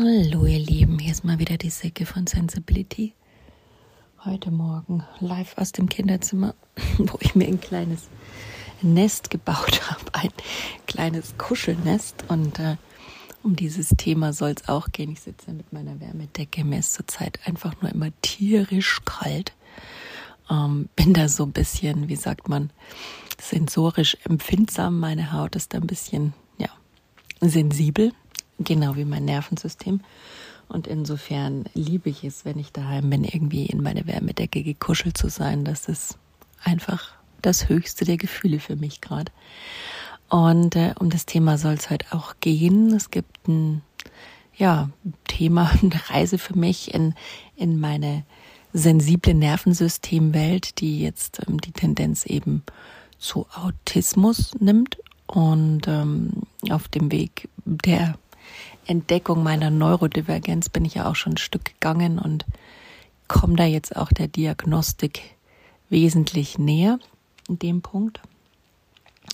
Hallo ihr Lieben, hier ist mal wieder die Säcke von Sensibility. Heute Morgen live aus dem Kinderzimmer, wo ich mir ein kleines Nest gebaut habe, ein kleines Kuschelnest. Und äh, um dieses Thema soll es auch gehen. Ich sitze mit meiner Wärmedecke, mir ist zurzeit einfach nur immer tierisch kalt. Ähm, bin da so ein bisschen, wie sagt man, sensorisch empfindsam. Meine Haut ist da ein bisschen, ja, sensibel Genau wie mein Nervensystem. Und insofern liebe ich es, wenn ich daheim bin, irgendwie in meine Wärmedecke gekuschelt zu sein. Das ist einfach das höchste der Gefühle für mich gerade. Und äh, um das Thema soll es heute auch gehen. Es gibt ein ja, Thema, eine Reise für mich in, in meine sensible Nervensystemwelt, die jetzt ähm, die Tendenz eben zu Autismus nimmt. Und ähm, auf dem Weg der Entdeckung meiner Neurodivergenz bin ich ja auch schon ein Stück gegangen und komme da jetzt auch der Diagnostik wesentlich näher in dem Punkt.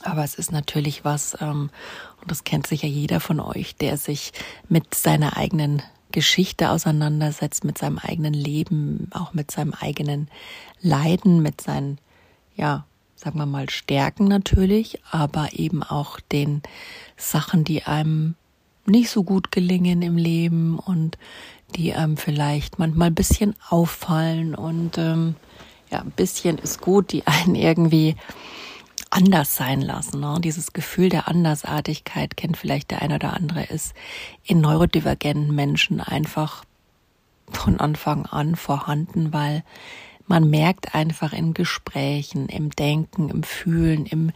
Aber es ist natürlich was, ähm, und das kennt sicher jeder von euch, der sich mit seiner eigenen Geschichte auseinandersetzt, mit seinem eigenen Leben, auch mit seinem eigenen Leiden, mit seinen, ja, sagen wir mal, Stärken natürlich, aber eben auch den Sachen, die einem nicht so gut gelingen im Leben und die einem vielleicht manchmal ein bisschen auffallen und ähm, ja, ein bisschen ist gut, die einen irgendwie anders sein lassen. Ne? Dieses Gefühl der Andersartigkeit kennt vielleicht der eine oder andere, ist in neurodivergenten Menschen einfach von Anfang an vorhanden, weil man merkt einfach in Gesprächen, im Denken, im Fühlen, im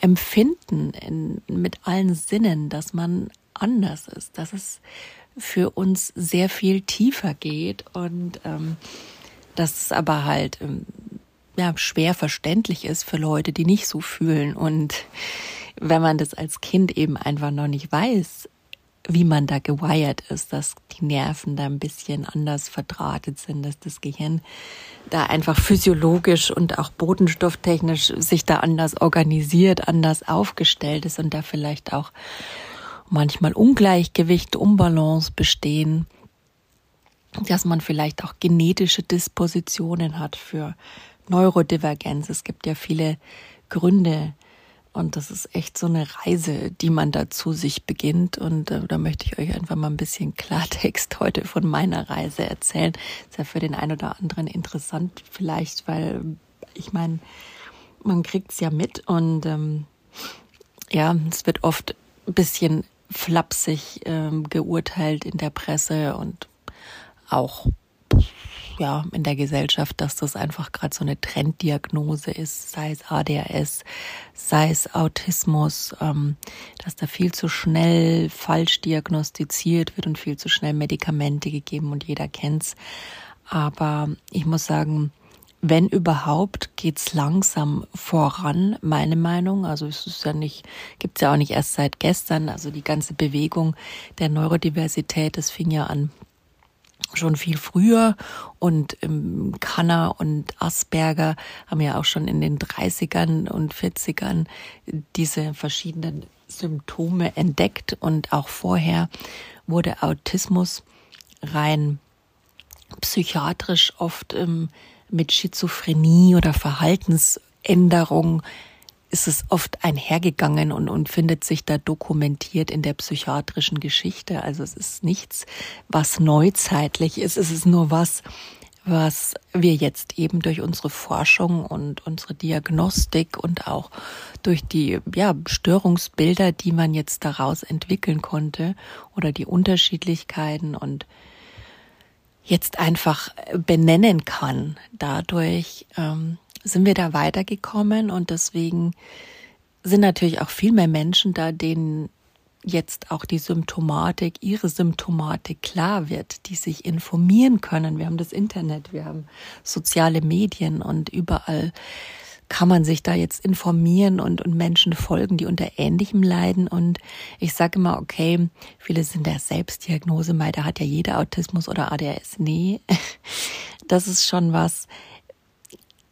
Empfinden, in, mit allen Sinnen, dass man anders ist, dass es für uns sehr viel tiefer geht und ähm, dass es aber halt ähm, ja, schwer verständlich ist für Leute, die nicht so fühlen. Und wenn man das als Kind eben einfach noch nicht weiß, wie man da gewired ist, dass die Nerven da ein bisschen anders verdrahtet sind, dass das Gehirn da einfach physiologisch und auch bodenstofftechnisch sich da anders organisiert, anders aufgestellt ist und da vielleicht auch manchmal Ungleichgewicht, Unbalance bestehen, dass man vielleicht auch genetische Dispositionen hat für Neurodivergenz. Es gibt ja viele Gründe und das ist echt so eine Reise, die man dazu sich beginnt. Und äh, da möchte ich euch einfach mal ein bisschen Klartext heute von meiner Reise erzählen. Ist ja für den einen oder anderen interessant vielleicht, weil ich meine, man kriegt es ja mit und ähm, ja, es wird oft ein bisschen flapsig ähm, geurteilt in der Presse und auch ja in der Gesellschaft, dass das einfach gerade so eine Trenddiagnose ist, sei es ADHS, sei es Autismus, ähm, dass da viel zu schnell falsch diagnostiziert wird und viel zu schnell Medikamente gegeben und jeder kennt's. Aber ich muss sagen, wenn überhaupt, geht's langsam voran, meine Meinung. Also es ist ja nicht, gibt's ja auch nicht erst seit gestern. Also die ganze Bewegung der Neurodiversität, das fing ja an schon viel früher und ähm, Kanner und Asperger haben ja auch schon in den 30ern und 40ern diese verschiedenen Symptome entdeckt und auch vorher wurde Autismus rein psychiatrisch oft ähm, mit Schizophrenie oder Verhaltensänderung ist es oft einhergegangen und, und findet sich da dokumentiert in der psychiatrischen Geschichte. Also es ist nichts, was neuzeitlich ist. Es ist nur was, was wir jetzt eben durch unsere Forschung und unsere Diagnostik und auch durch die ja, Störungsbilder, die man jetzt daraus entwickeln konnte oder die Unterschiedlichkeiten und jetzt einfach benennen kann. Dadurch ähm, sind wir da weitergekommen und deswegen sind natürlich auch viel mehr Menschen da, denen jetzt auch die Symptomatik, ihre Symptomatik klar wird, die sich informieren können. Wir haben das Internet, wir haben soziale Medien und überall kann man sich da jetzt informieren und, und Menschen folgen, die unter Ähnlichem leiden. Und ich sage immer, okay, viele sind der Selbstdiagnose, mal, da hat ja jeder Autismus oder ADHS. Nee, das ist schon was,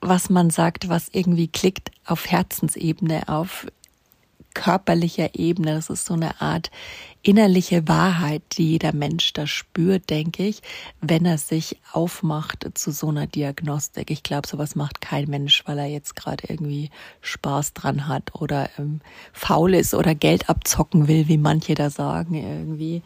was man sagt, was irgendwie klickt auf Herzensebene, auf körperlicher Ebene. Das ist so eine Art innerliche Wahrheit, die jeder Mensch da spürt, denke ich, wenn er sich aufmacht zu so einer Diagnostik. Ich glaube, sowas macht kein Mensch, weil er jetzt gerade irgendwie Spaß dran hat oder ähm, faul ist oder Geld abzocken will, wie manche da sagen, irgendwie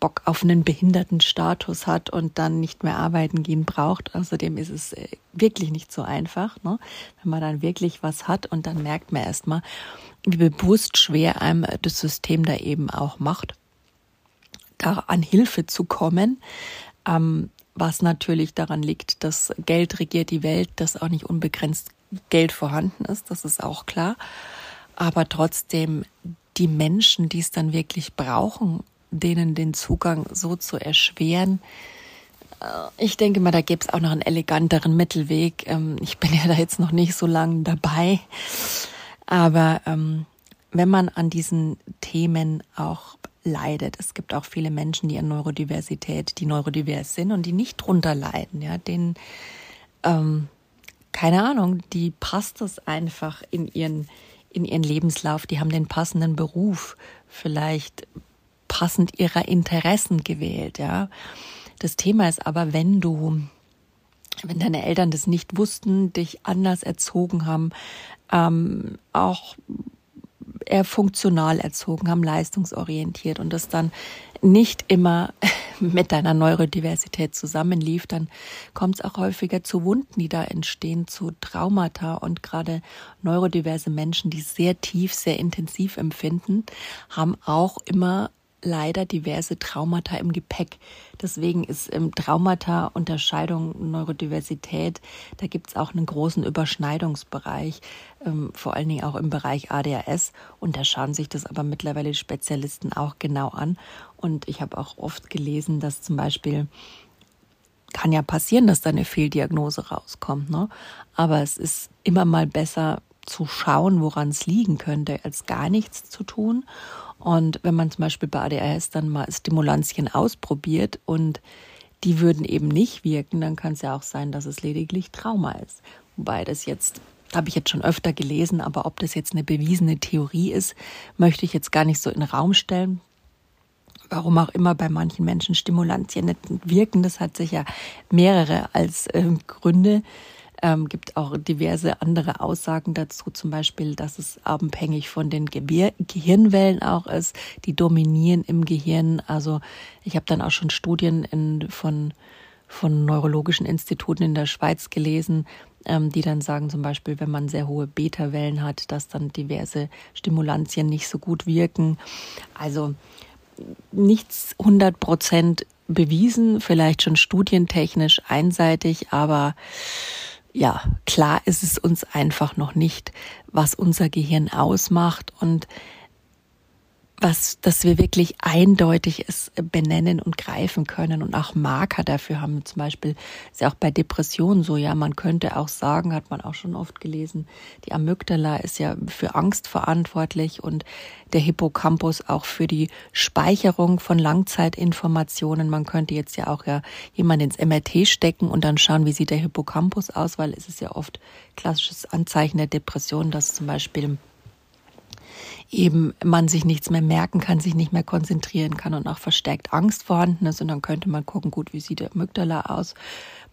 Bock auf einen Behindertenstatus hat und dann nicht mehr arbeiten gehen braucht. Außerdem ist es äh, wirklich nicht so einfach, ne? wenn man dann wirklich was hat und dann merkt man erstmal, wie bewusst schwer einem das System da eben auch macht, da an Hilfe zu kommen. Ähm, was natürlich daran liegt, dass Geld regiert die Welt, dass auch nicht unbegrenzt Geld vorhanden ist, das ist auch klar. Aber trotzdem die Menschen, die es dann wirklich brauchen, denen den Zugang so zu erschweren. Äh, ich denke mal, da gäbe es auch noch einen eleganteren Mittelweg. Ähm, ich bin ja da jetzt noch nicht so lange dabei. Aber ähm, wenn man an diesen Themen auch leidet, es gibt auch viele Menschen, die an Neurodiversität, die neurodivers sind und die nicht drunter leiden, ja, denen, ähm, keine Ahnung, die passt das einfach in ihren, in ihren Lebenslauf, die haben den passenden Beruf, vielleicht passend ihrer Interessen gewählt, ja. Das Thema ist aber, wenn du, wenn deine Eltern das nicht wussten, dich anders erzogen haben, ähm, auch eher funktional erzogen haben, leistungsorientiert und das dann nicht immer mit deiner Neurodiversität zusammenlief, dann kommt es auch häufiger zu Wunden, die da entstehen, zu Traumata und gerade neurodiverse Menschen, die sehr tief, sehr intensiv empfinden, haben auch immer leider diverse Traumata im Gepäck. Deswegen ist im Traumata Unterscheidung Neurodiversität, da gibt es auch einen großen Überschneidungsbereich, ähm, vor allen Dingen auch im Bereich ADHS. Und da schauen sich das aber mittlerweile die Spezialisten auch genau an. Und ich habe auch oft gelesen, dass zum Beispiel kann ja passieren, dass da eine Fehldiagnose rauskommt. Ne? Aber es ist immer mal besser zu schauen, woran es liegen könnte, als gar nichts zu tun. Und wenn man zum Beispiel bei ADHS dann mal Stimulantien ausprobiert und die würden eben nicht wirken, dann kann es ja auch sein, dass es lediglich Trauma ist. Wobei das jetzt, habe ich jetzt schon öfter gelesen, aber ob das jetzt eine bewiesene Theorie ist, möchte ich jetzt gar nicht so in den Raum stellen. Warum auch immer bei manchen Menschen Stimulantien nicht wirken, das hat sicher mehrere als äh, Gründe. Ähm, gibt auch diverse andere Aussagen dazu, zum Beispiel, dass es abhängig von den Ge Gehirnwellen auch ist, die dominieren im Gehirn. Also ich habe dann auch schon Studien in, von, von neurologischen Instituten in der Schweiz gelesen, ähm, die dann sagen zum Beispiel, wenn man sehr hohe Beta-Wellen hat, dass dann diverse Stimulantien nicht so gut wirken. Also nichts 100 Prozent bewiesen, vielleicht schon studientechnisch einseitig, aber ja, klar ist es uns einfach noch nicht, was unser Gehirn ausmacht. Und was, dass wir wirklich eindeutig es benennen und greifen können und auch Marker dafür haben. Zum Beispiel ist ja auch bei Depressionen so, ja, man könnte auch sagen, hat man auch schon oft gelesen, die Amygdala ist ja für Angst verantwortlich und der Hippocampus auch für die Speicherung von Langzeitinformationen. Man könnte jetzt ja auch ja jemand ins MRT stecken und dann schauen, wie sieht der Hippocampus aus, weil es ist ja oft klassisches Anzeichen der Depression, dass zum Beispiel eben man sich nichts mehr merken kann, sich nicht mehr konzentrieren kann und auch verstärkt Angst vorhanden ist. Und dann könnte man gucken, gut, wie sieht der Amygdala aus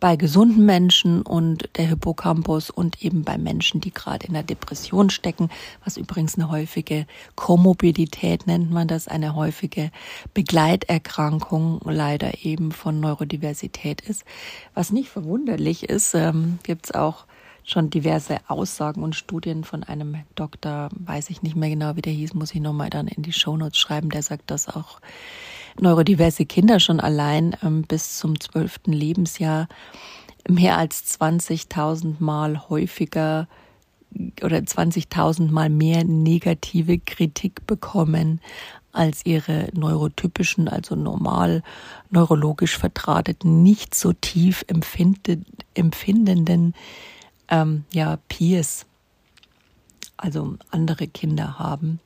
bei gesunden Menschen und der Hippocampus und eben bei Menschen, die gerade in der Depression stecken, was übrigens eine häufige Komorbidität nennt man das, eine häufige Begleiterkrankung leider eben von Neurodiversität ist. Was nicht verwunderlich ist, ähm, gibt es auch schon diverse Aussagen und Studien von einem Doktor, weiß ich nicht mehr genau, wie der hieß, muss ich nochmal dann in die Shownotes schreiben, der sagt, dass auch neurodiverse Kinder schon allein ähm, bis zum zwölften Lebensjahr mehr als 20.000 Mal häufiger oder 20.000 Mal mehr negative Kritik bekommen als ihre neurotypischen, also normal neurologisch vertrateten, nicht so tief empfindenden ähm, ja, Peers, also andere Kinder haben.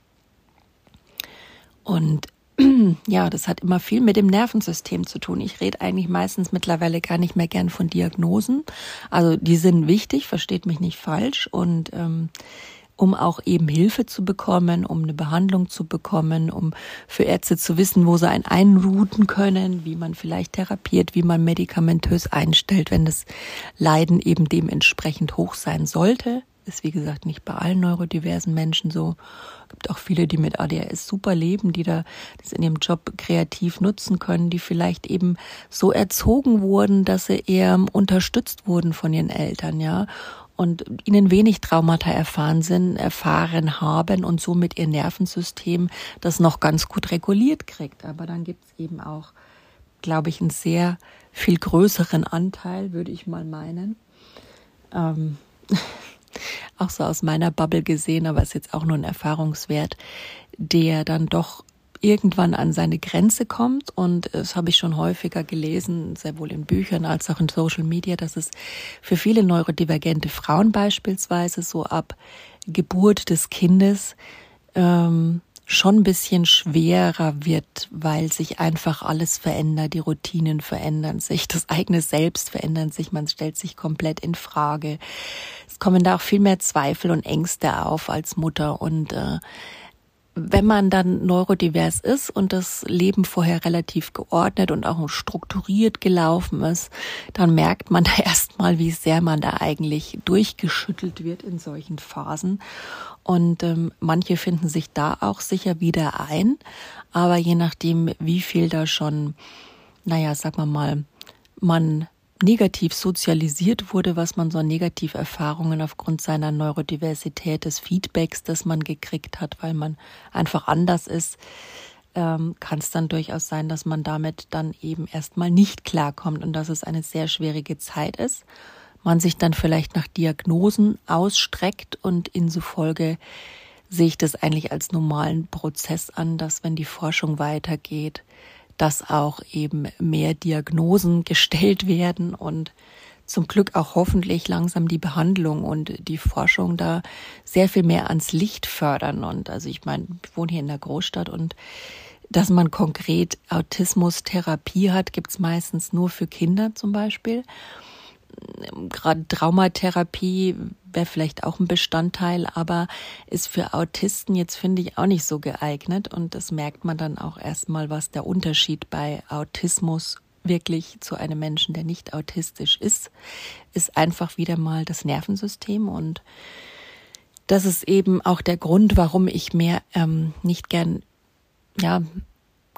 Und ja, das hat immer viel mit dem Nervensystem zu tun. Ich rede eigentlich meistens mittlerweile gar nicht mehr gern von Diagnosen. Also die sind wichtig, versteht mich nicht falsch. Und ähm, um auch eben Hilfe zu bekommen, um eine Behandlung zu bekommen, um für Ärzte zu wissen, wo sie einen einrouten können, wie man vielleicht therapiert, wie man medikamentös einstellt, wenn das Leiden eben dementsprechend hoch sein sollte. Ist wie gesagt nicht bei allen neurodiversen Menschen so. Gibt auch viele, die mit ADHS super leben, die da das in ihrem Job kreativ nutzen können, die vielleicht eben so erzogen wurden, dass sie eher unterstützt wurden von ihren Eltern, ja und ihnen wenig Traumata erfahren sind, erfahren haben und somit ihr Nervensystem das noch ganz gut reguliert kriegt. Aber dann gibt es eben auch, glaube ich, einen sehr viel größeren Anteil, würde ich mal meinen. Ähm, auch so aus meiner Bubble gesehen, aber ist jetzt auch nur ein Erfahrungswert, der dann doch irgendwann an seine Grenze kommt. Und das habe ich schon häufiger gelesen, sehr wohl in Büchern als auch in Social Media, dass es für viele neurodivergente Frauen beispielsweise so ab Geburt des Kindes ähm, schon ein bisschen schwerer wird, weil sich einfach alles verändert, die Routinen verändern sich, das eigene Selbst verändert sich, man stellt sich komplett in Frage. Es kommen da auch viel mehr Zweifel und Ängste auf als Mutter und äh, wenn man dann neurodivers ist und das Leben vorher relativ geordnet und auch strukturiert gelaufen ist, dann merkt man da erstmal, wie sehr man da eigentlich durchgeschüttelt wird in solchen Phasen. Und ähm, manche finden sich da auch sicher wieder ein, aber je nachdem, wie viel da schon, naja, sag mal mal, man negativ sozialisiert wurde, was man so an Negativerfahrungen aufgrund seiner Neurodiversität, des Feedbacks, das man gekriegt hat, weil man einfach anders ist, ähm, kann es dann durchaus sein, dass man damit dann eben erstmal nicht klarkommt und dass es eine sehr schwierige Zeit ist. Man sich dann vielleicht nach Diagnosen ausstreckt und in so Folge sehe ich das eigentlich als normalen Prozess an, dass wenn die Forschung weitergeht, dass auch eben mehr Diagnosen gestellt werden und zum Glück auch hoffentlich langsam die Behandlung und die Forschung da sehr viel mehr ans Licht fördern. Und also ich meine, ich wohne hier in der Großstadt und dass man konkret Autismustherapie hat, gibt's meistens nur für Kinder zum Beispiel gerade Traumatherapie wäre vielleicht auch ein Bestandteil, aber ist für Autisten jetzt, finde ich, auch nicht so geeignet. Und das merkt man dann auch erstmal, was der Unterschied bei Autismus wirklich zu einem Menschen, der nicht autistisch ist, ist einfach wieder mal das Nervensystem und das ist eben auch der Grund, warum ich mir ähm, nicht gern ja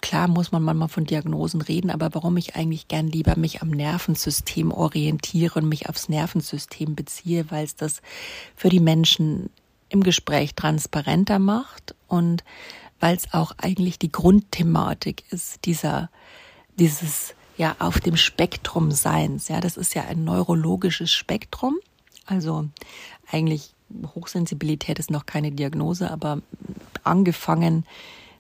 Klar muss man manchmal von Diagnosen reden, aber warum ich eigentlich gern lieber mich am Nervensystem orientiere und mich aufs Nervensystem beziehe, weil es das für die Menschen im Gespräch transparenter macht und weil es auch eigentlich die Grundthematik ist dieser, dieses, ja, auf dem Spektrum Seins. Ja, das ist ja ein neurologisches Spektrum. Also eigentlich Hochsensibilität ist noch keine Diagnose, aber angefangen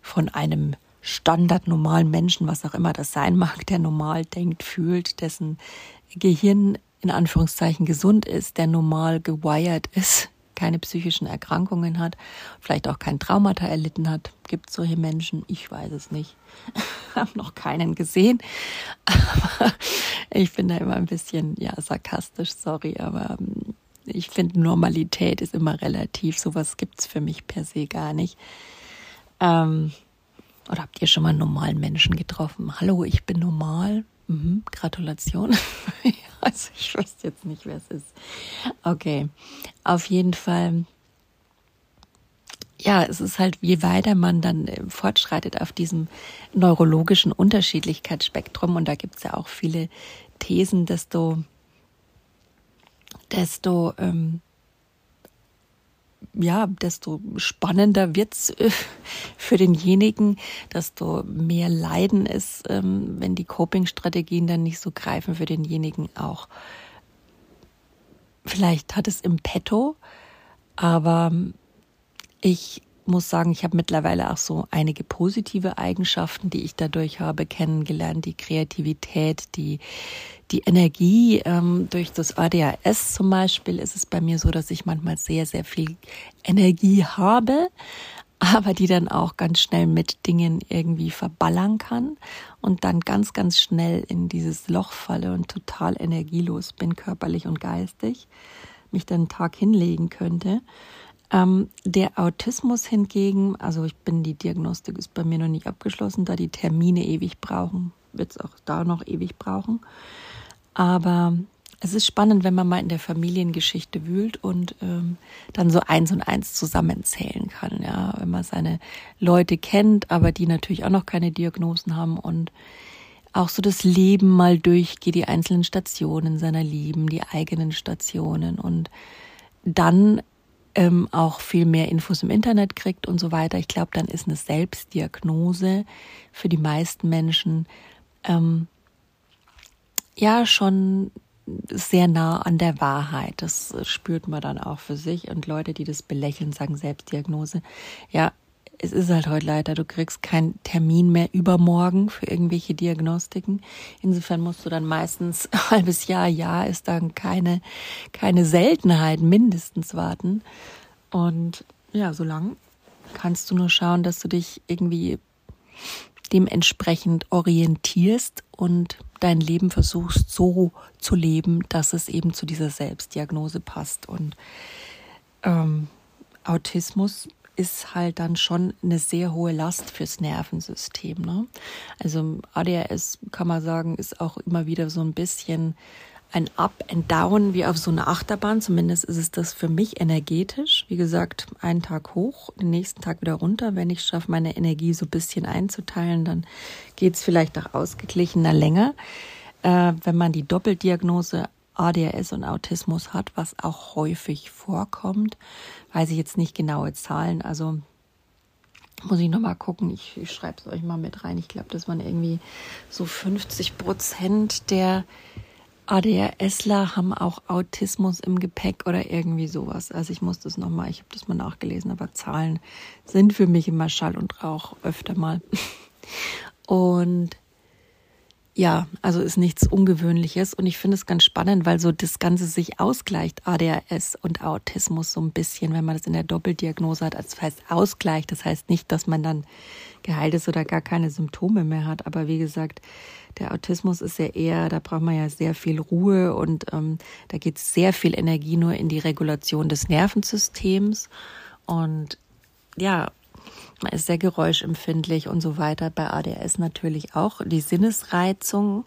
von einem Standard normalen Menschen, was auch immer das sein mag, der normal denkt, fühlt, dessen Gehirn in Anführungszeichen gesund ist, der normal gewired ist, keine psychischen Erkrankungen hat, vielleicht auch kein Traumata erlitten hat. Gibt solche Menschen? Ich weiß es nicht. habe noch keinen gesehen. Aber ich bin da immer ein bisschen, ja, sarkastisch, sorry, aber ähm, ich finde, Normalität ist immer relativ. Sowas gibt's für mich per se gar nicht. Ähm, oder habt ihr schon mal einen normalen Menschen getroffen? Hallo, ich bin normal. Mhm, Gratulation. also ich weiß jetzt nicht, wer es ist. Okay, auf jeden Fall. Ja, es ist halt, je weiter man dann äh, fortschreitet auf diesem neurologischen Unterschiedlichkeitsspektrum, und da gibt es ja auch viele Thesen, desto, desto ähm, ja, desto spannender wird's äh, für denjenigen, desto mehr Leiden ist, ähm, wenn die Coping-Strategien dann nicht so greifen für denjenigen auch. Vielleicht hat es im Petto, aber ich muss sagen, ich habe mittlerweile auch so einige positive Eigenschaften, die ich dadurch habe kennengelernt. Die Kreativität, die, die Energie. Ähm, durch das ADHS zum Beispiel ist es bei mir so, dass ich manchmal sehr, sehr viel Energie habe, aber die dann auch ganz schnell mit Dingen irgendwie verballern kann und dann ganz, ganz schnell in dieses Loch falle und total energielos bin, körperlich und geistig, mich dann einen Tag hinlegen könnte. Ähm, der Autismus hingegen, also ich bin die Diagnostik ist bei mir noch nicht abgeschlossen, da die Termine ewig brauchen, wird es auch da noch ewig brauchen. Aber es ist spannend, wenn man mal in der Familiengeschichte wühlt und ähm, dann so eins und eins zusammenzählen kann, ja, wenn man seine Leute kennt, aber die natürlich auch noch keine Diagnosen haben und auch so das Leben mal durchgeht, die einzelnen Stationen seiner Lieben, die eigenen Stationen und dann ähm, auch viel mehr Infos im Internet kriegt und so weiter. Ich glaube, dann ist eine Selbstdiagnose für die meisten Menschen ähm, ja schon sehr nah an der Wahrheit. Das spürt man dann auch für sich. Und Leute, die das belächeln, sagen Selbstdiagnose. Ja, es ist halt heute leider, du kriegst keinen Termin mehr übermorgen für irgendwelche Diagnostiken. Insofern musst du dann meistens ein halbes Jahr, Jahr ist dann keine, keine Seltenheit mindestens warten. Und ja, so lang kannst du nur schauen, dass du dich irgendwie dementsprechend orientierst und dein Leben versuchst so zu leben, dass es eben zu dieser Selbstdiagnose passt. Und ähm, Autismus ist halt dann schon eine sehr hohe Last fürs Nervensystem. Ne? Also ADHS kann man sagen, ist auch immer wieder so ein bisschen ein Up and Down wie auf so einer Achterbahn. Zumindest ist es das für mich energetisch. Wie gesagt, einen Tag hoch, den nächsten Tag wieder runter. Wenn ich schaffe, meine Energie so ein bisschen einzuteilen, dann geht es vielleicht auch ausgeglichener länger. Äh, wenn man die Doppeldiagnose ADHS und Autismus hat, was auch häufig vorkommt, weiß ich jetzt nicht genaue Zahlen. Also muss ich nochmal gucken. Ich, ich schreibe es euch mal mit rein. Ich glaube, das waren irgendwie so 50 Prozent der ADHSler haben auch Autismus im Gepäck oder irgendwie sowas. Also ich muss das nochmal, ich habe das mal nachgelesen, aber Zahlen sind für mich immer Schall und Rauch öfter mal. Und ja, also ist nichts Ungewöhnliches. Und ich finde es ganz spannend, weil so das Ganze sich ausgleicht, ADHS und Autismus so ein bisschen, wenn man das in der Doppeldiagnose hat. Also das heißt Ausgleich, das heißt nicht, dass man dann geheilt ist oder gar keine Symptome mehr hat, aber wie gesagt, der Autismus ist ja eher, da braucht man ja sehr viel Ruhe und ähm, da geht sehr viel Energie nur in die Regulation des Nervensystems. Und ja, man ist sehr geräuschempfindlich und so weiter. Bei ADS natürlich auch die Sinnesreizung.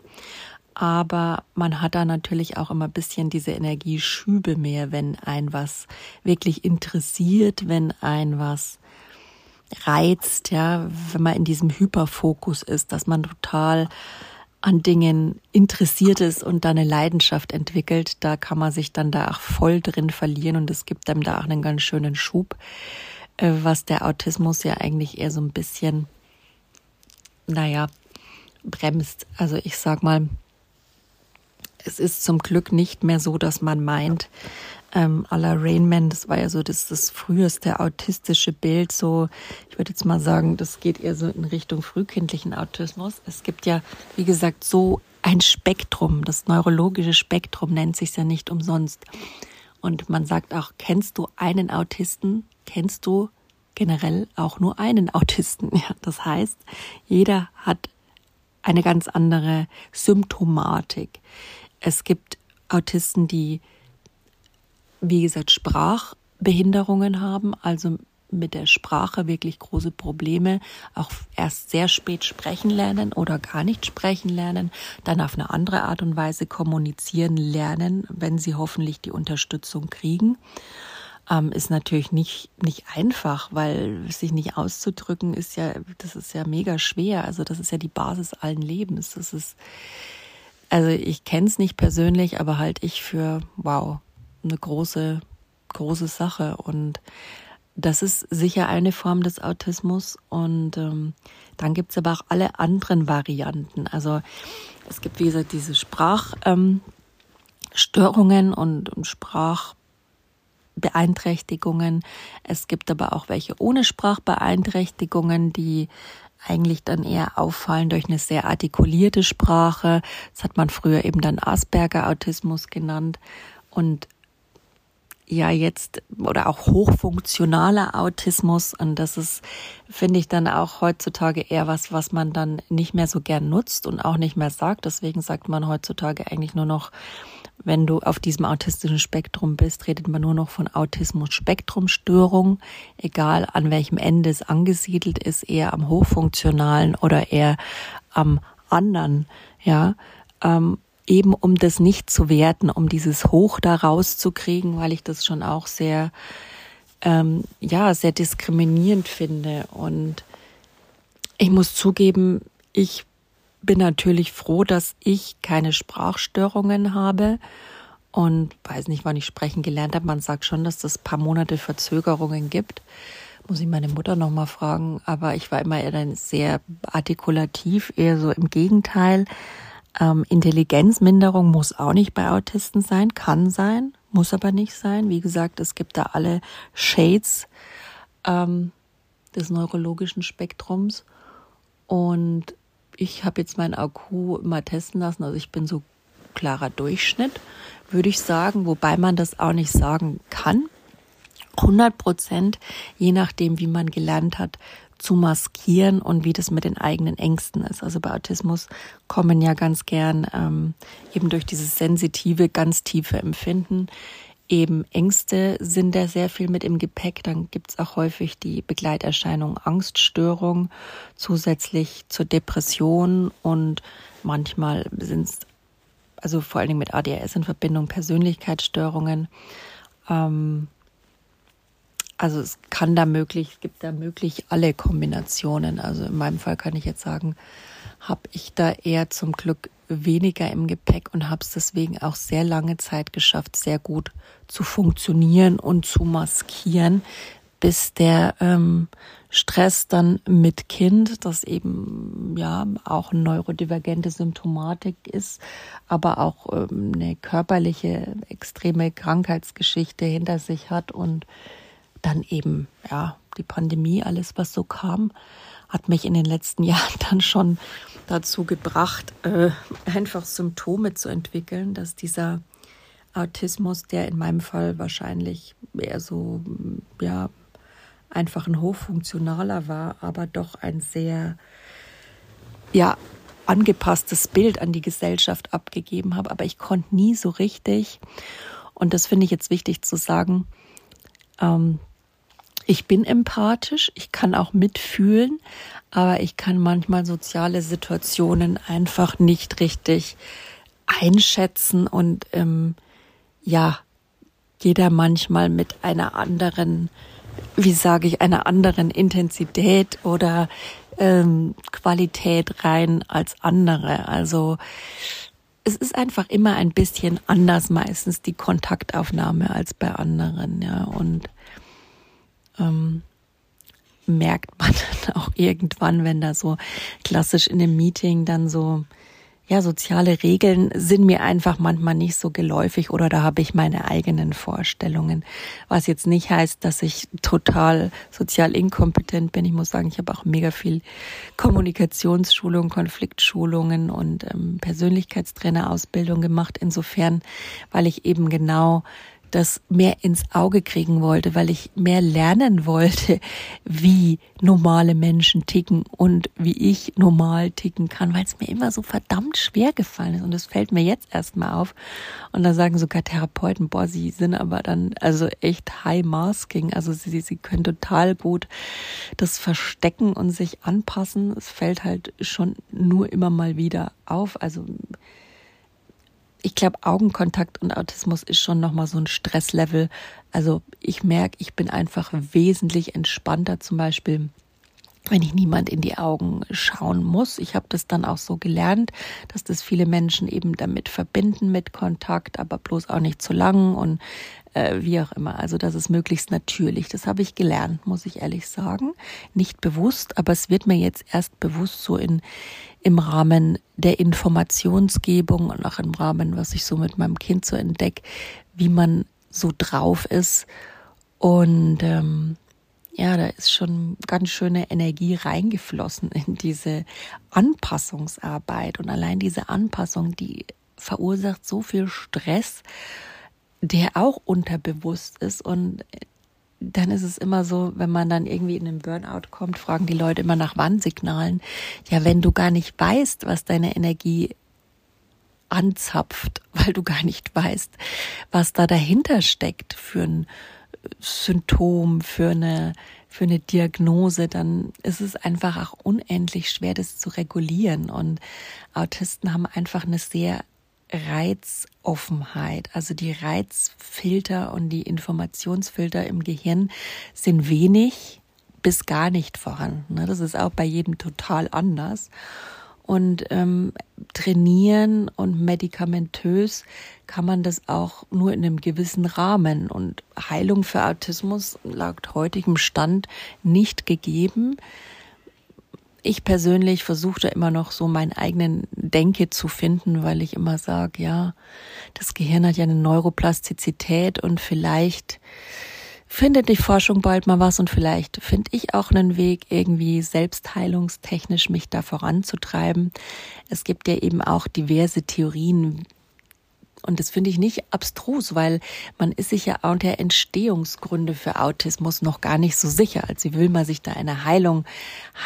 Aber man hat da natürlich auch immer ein bisschen diese Energieschübe mehr, wenn ein was wirklich interessiert, wenn ein was reizt, ja, wenn man in diesem Hyperfokus ist, dass man total an Dingen interessiert ist und da eine Leidenschaft entwickelt, da kann man sich dann da auch voll drin verlieren und es gibt einem da auch einen ganz schönen Schub. Äh, was der Autismus ja eigentlich eher so ein bisschen, naja, bremst. Also ich sag mal, es ist zum Glück nicht mehr so, dass man meint, ähm, la Rainman, das war ja so das, das früheste autistische Bild, so, ich würde jetzt mal sagen, das geht eher so in Richtung frühkindlichen Autismus. Es gibt ja, wie gesagt, so ein Spektrum, das neurologische Spektrum nennt sich ja nicht umsonst. Und man sagt auch, kennst du einen Autisten? Kennst du generell auch nur einen Autisten. Ja, das heißt, jeder hat eine ganz andere Symptomatik. Es gibt Autisten, die, wie gesagt, Sprachbehinderungen haben, also mit der Sprache wirklich große Probleme, auch erst sehr spät sprechen lernen oder gar nicht sprechen lernen, dann auf eine andere Art und Weise kommunizieren lernen, wenn sie hoffentlich die Unterstützung kriegen ähm, ist natürlich nicht, nicht einfach, weil sich nicht auszudrücken ist ja, das ist ja mega schwer. Also das ist ja die Basis allen Lebens. Das ist, also ich kenne es nicht persönlich, aber halt ich für, wow, eine große, große Sache. Und das ist sicher eine Form des Autismus. Und ähm, dann gibt's aber auch alle anderen Varianten. Also es gibt, wie gesagt, diese Sprachstörungen ähm, und, und Sprach Beeinträchtigungen. Es gibt aber auch welche ohne Sprachbeeinträchtigungen, die eigentlich dann eher auffallen durch eine sehr artikulierte Sprache. Das hat man früher eben dann Asperger-Autismus genannt. Und ja, jetzt oder auch hochfunktionaler Autismus. Und das ist, finde ich, dann auch heutzutage eher was, was man dann nicht mehr so gern nutzt und auch nicht mehr sagt. Deswegen sagt man heutzutage eigentlich nur noch wenn du auf diesem autistischen Spektrum bist, redet man nur noch von Autismus-Spektrum-Störung, egal an welchem Ende es angesiedelt ist, eher am hochfunktionalen oder eher am anderen, ja, ähm, eben um das nicht zu werten, um dieses Hoch da rauszukriegen, weil ich das schon auch sehr, ähm, ja, sehr diskriminierend finde. Und ich muss zugeben, ich bin natürlich froh, dass ich keine Sprachstörungen habe und weiß nicht, wann ich sprechen gelernt habe. Man sagt schon, dass das paar Monate Verzögerungen gibt. Muss ich meine Mutter noch mal fragen. Aber ich war immer eher sehr artikulativ, eher so im Gegenteil. Ähm, Intelligenzminderung muss auch nicht bei Autisten sein, kann sein, muss aber nicht sein. Wie gesagt, es gibt da alle Shades ähm, des neurologischen Spektrums. Und ich habe jetzt meinen Akku mal testen lassen, also ich bin so klarer Durchschnitt, würde ich sagen, wobei man das auch nicht sagen kann. 100 Prozent, je nachdem, wie man gelernt hat, zu maskieren und wie das mit den eigenen Ängsten ist. Also bei Autismus kommen ja ganz gern ähm, eben durch dieses sensitive, ganz tiefe Empfinden eben Ängste sind da sehr viel mit im Gepäck. Dann gibt's auch häufig die Begleiterscheinung Angststörung zusätzlich zur Depression und manchmal sind es, also vor allen Dingen mit ADHS in Verbindung, Persönlichkeitsstörungen. Ähm, also es kann da möglich, es gibt da möglich alle Kombinationen. Also in meinem Fall kann ich jetzt sagen, habe ich da eher zum Glück weniger im Gepäck und habe es deswegen auch sehr lange Zeit geschafft, sehr gut zu funktionieren und zu maskieren, bis der ähm, Stress dann mit Kind, das eben ja auch eine neurodivergente Symptomatik ist, aber auch ähm, eine körperliche extreme Krankheitsgeschichte hinter sich hat und dann eben ja die Pandemie, alles was so kam, hat mich in den letzten Jahren dann schon dazu gebracht, äh, einfach Symptome zu entwickeln, dass dieser Autismus, der in meinem Fall wahrscheinlich eher so, ja, einfach ein hochfunktionaler war, aber doch ein sehr, ja, angepasstes Bild an die Gesellschaft abgegeben habe. Aber ich konnte nie so richtig, und das finde ich jetzt wichtig zu sagen, ähm, ich bin empathisch, ich kann auch mitfühlen, aber ich kann manchmal soziale Situationen einfach nicht richtig einschätzen und ähm, ja, jeder manchmal mit einer anderen, wie sage ich, einer anderen Intensität oder ähm, Qualität rein als andere. Also es ist einfach immer ein bisschen anders meistens die Kontaktaufnahme als bei anderen, ja. Und ähm, merkt man dann auch irgendwann, wenn da so klassisch in einem Meeting dann so ja, soziale Regeln sind mir einfach manchmal nicht so geläufig oder da habe ich meine eigenen Vorstellungen. Was jetzt nicht heißt, dass ich total sozial inkompetent bin. Ich muss sagen, ich habe auch mega viel Kommunikationsschulung, Konfliktschulungen und ähm, Persönlichkeitstrainerausbildung gemacht. Insofern, weil ich eben genau das mehr ins Auge kriegen wollte, weil ich mehr lernen wollte, wie normale Menschen ticken und wie ich normal ticken kann, weil es mir immer so verdammt schwer gefallen ist. Und das fällt mir jetzt erstmal auf. Und da sagen sogar Therapeuten, boah, sie sind aber dann also echt high masking. Also sie, sie können total gut das verstecken und sich anpassen. Es fällt halt schon nur immer mal wieder auf. Also ich glaube, Augenkontakt und Autismus ist schon nochmal so ein Stresslevel. Also ich merke, ich bin einfach wesentlich entspannter zum Beispiel wenn ich niemand in die Augen schauen muss. Ich habe das dann auch so gelernt, dass das viele Menschen eben damit verbinden mit Kontakt, aber bloß auch nicht zu lang und äh, wie auch immer. Also das ist möglichst natürlich. Das habe ich gelernt, muss ich ehrlich sagen. Nicht bewusst, aber es wird mir jetzt erst bewusst so in im Rahmen der Informationsgebung und auch im Rahmen, was ich so mit meinem Kind so entdecke, wie man so drauf ist. Und ähm, ja, da ist schon ganz schöne Energie reingeflossen in diese Anpassungsarbeit. Und allein diese Anpassung, die verursacht so viel Stress, der auch unterbewusst ist. Und dann ist es immer so, wenn man dann irgendwie in den Burnout kommt, fragen die Leute immer nach Warnsignalen. Ja, wenn du gar nicht weißt, was deine Energie anzapft, weil du gar nicht weißt, was da dahinter steckt für ein Symptom, für eine, für eine Diagnose, dann ist es einfach auch unendlich schwer, das zu regulieren. Und Autisten haben einfach eine sehr Reizoffenheit. Also die Reizfilter und die Informationsfilter im Gehirn sind wenig bis gar nicht vorhanden. Ne? Das ist auch bei jedem total anders. Und ähm, trainieren und medikamentös kann man das auch nur in einem gewissen Rahmen. Und Heilung für Autismus laut heutigem Stand nicht gegeben. Ich persönlich versuche da immer noch so meinen eigenen Denke zu finden, weil ich immer sage, ja, das Gehirn hat ja eine Neuroplastizität und vielleicht findet die Forschung bald mal was und vielleicht finde ich auch einen Weg, irgendwie selbstheilungstechnisch mich da voranzutreiben. Es gibt ja eben auch diverse Theorien, und das finde ich nicht abstrus, weil man ist sich ja auch der Entstehungsgründe für Autismus noch gar nicht so sicher. Also will man sich da eine Heilung,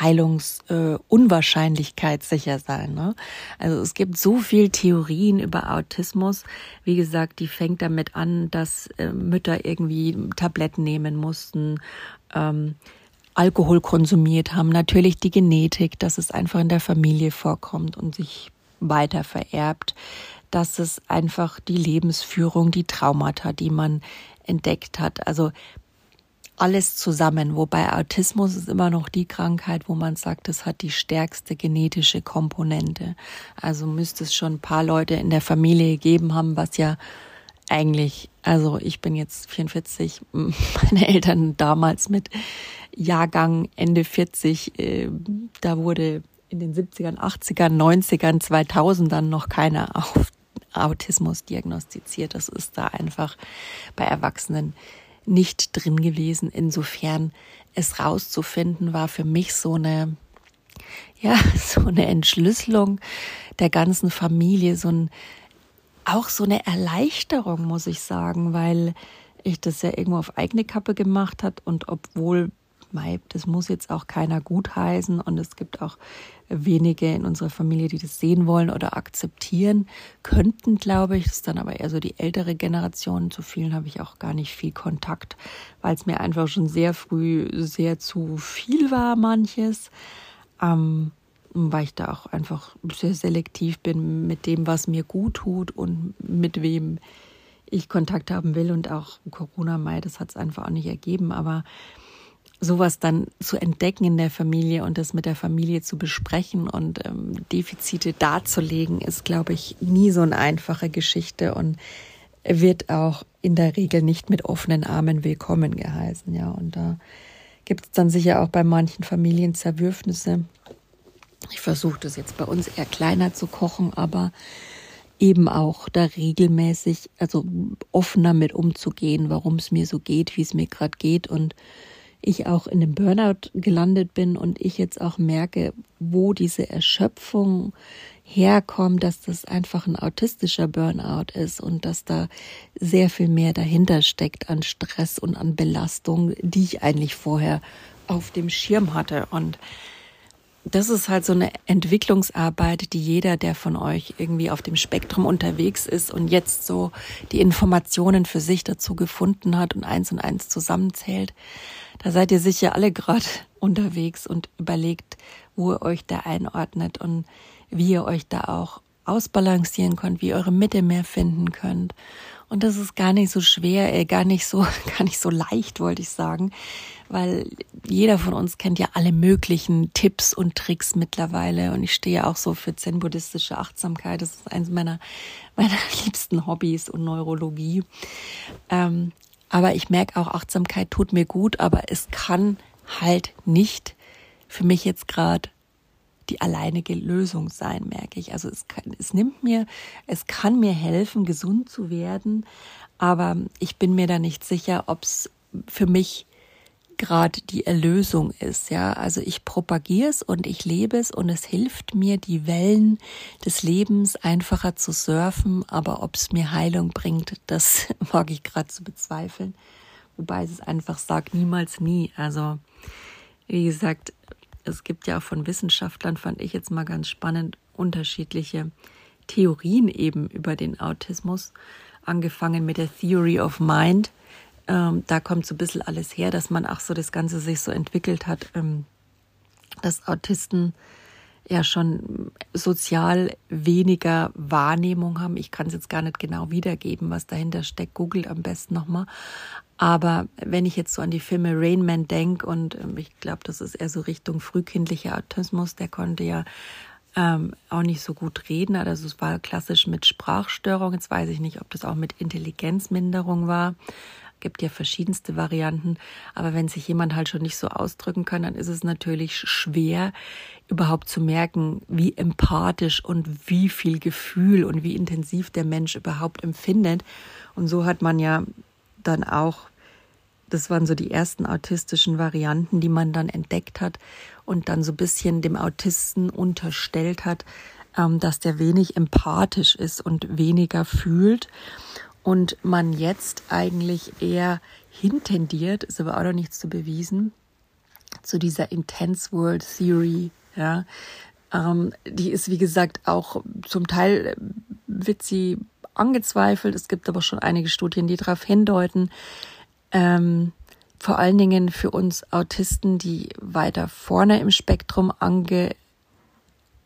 Heilungsunwahrscheinlichkeit äh, sicher sein. Ne? Also es gibt so viel Theorien über Autismus. Wie gesagt, die fängt damit an, dass äh, Mütter irgendwie Tabletten nehmen mussten. Ähm, Alkohol konsumiert haben, natürlich die Genetik, dass es einfach in der Familie vorkommt und sich weiter vererbt dass es einfach die Lebensführung, die Traumata, die man entdeckt hat, also alles zusammen. Wobei Autismus ist immer noch die Krankheit, wo man sagt, es hat die stärkste genetische Komponente. Also müsste es schon ein paar Leute in der Familie gegeben haben, was ja eigentlich, also ich bin jetzt 44, meine Eltern damals mit Jahrgang Ende 40, äh, da wurde in den 70ern, 80ern, 90ern, 2000ern noch keiner auf Autismus diagnostiziert. Das ist da einfach bei Erwachsenen nicht drin gewesen. Insofern es rauszufinden war für mich so eine, ja, so eine Entschlüsselung der ganzen Familie, so ein, auch so eine Erleichterung, muss ich sagen, weil ich das ja irgendwo auf eigene Kappe gemacht hat und obwohl das muss jetzt auch keiner gutheißen und es gibt auch wenige in unserer Familie, die das sehen wollen oder akzeptieren könnten, glaube ich. Das ist dann aber eher so die ältere Generation. Zu vielen habe ich auch gar nicht viel Kontakt, weil es mir einfach schon sehr früh sehr zu viel war, manches. Ähm, weil ich da auch einfach sehr selektiv bin mit dem, was mir gut tut und mit wem ich Kontakt haben will. Und auch Corona-Mai, das hat es einfach auch nicht ergeben. Aber sowas dann zu entdecken in der Familie und das mit der Familie zu besprechen und ähm, Defizite darzulegen, ist, glaube ich, nie so eine einfache Geschichte und wird auch in der Regel nicht mit offenen Armen willkommen geheißen. Ja, und da gibt es dann sicher auch bei manchen Familien Zerwürfnisse. Ich versuche das jetzt bei uns eher kleiner zu kochen, aber eben auch da regelmäßig, also offener mit umzugehen, warum es mir so geht, wie es mir gerade geht und ich auch in dem Burnout gelandet bin und ich jetzt auch merke, wo diese Erschöpfung herkommt, dass das einfach ein autistischer Burnout ist und dass da sehr viel mehr dahinter steckt an Stress und an Belastung, die ich eigentlich vorher auf dem Schirm hatte. Und das ist halt so eine Entwicklungsarbeit, die jeder, der von euch irgendwie auf dem Spektrum unterwegs ist und jetzt so die Informationen für sich dazu gefunden hat und eins und eins zusammenzählt, da seid ihr sicher alle gerade unterwegs und überlegt, wo ihr euch da einordnet und wie ihr euch da auch ausbalancieren könnt, wie ihr eure Mitte mehr finden könnt. Und das ist gar nicht so schwer, äh, gar nicht so, gar nicht so leicht, wollte ich sagen, weil jeder von uns kennt ja alle möglichen Tipps und Tricks mittlerweile. Und ich stehe auch so für zen-buddhistische Achtsamkeit. Das ist eines meiner, meiner liebsten Hobbys und Neurologie. Ähm, aber ich merke auch, Achtsamkeit tut mir gut, aber es kann halt nicht für mich jetzt gerade die alleinige Lösung sein, merke ich. Also es, kann, es nimmt mir, es kann mir helfen, gesund zu werden, aber ich bin mir da nicht sicher, ob es für mich gerade die Erlösung ist. Ja, also ich propagiere es und ich lebe es und es hilft mir, die Wellen des Lebens einfacher zu surfen. Aber ob es mir Heilung bringt, das mag ich gerade zu bezweifeln. Wobei es einfach sagt, niemals nie. Also, wie gesagt, es gibt ja auch von Wissenschaftlern, fand ich jetzt mal ganz spannend, unterschiedliche Theorien eben über den Autismus, angefangen mit der Theory of Mind. Ähm, da kommt so ein bisschen alles her, dass man auch so das Ganze sich so entwickelt hat, ähm, dass Autisten ja schon sozial weniger Wahrnehmung haben. Ich kann es jetzt gar nicht genau wiedergeben, was dahinter steckt. Googelt am besten nochmal. Aber wenn ich jetzt so an die Filme Rain Man denke und ähm, ich glaube, das ist eher so Richtung frühkindlicher Autismus, der konnte ja ähm, auch nicht so gut reden. Also es war klassisch mit Sprachstörung. Jetzt weiß ich nicht, ob das auch mit Intelligenzminderung war gibt ja verschiedenste Varianten. Aber wenn sich jemand halt schon nicht so ausdrücken kann, dann ist es natürlich schwer, überhaupt zu merken, wie empathisch und wie viel Gefühl und wie intensiv der Mensch überhaupt empfindet. Und so hat man ja dann auch, das waren so die ersten autistischen Varianten, die man dann entdeckt hat und dann so ein bisschen dem Autisten unterstellt hat, ähm, dass der wenig empathisch ist und weniger fühlt und man jetzt eigentlich eher hintendiert, ist aber auch noch nichts zu bewiesen, zu dieser Intense World Theory, ja. Ähm, die ist, wie gesagt, auch zum Teil äh, sie angezweifelt. Es gibt aber schon einige Studien, die darauf hindeuten, ähm, vor allen Dingen für uns Autisten, die weiter vorne im Spektrum ange,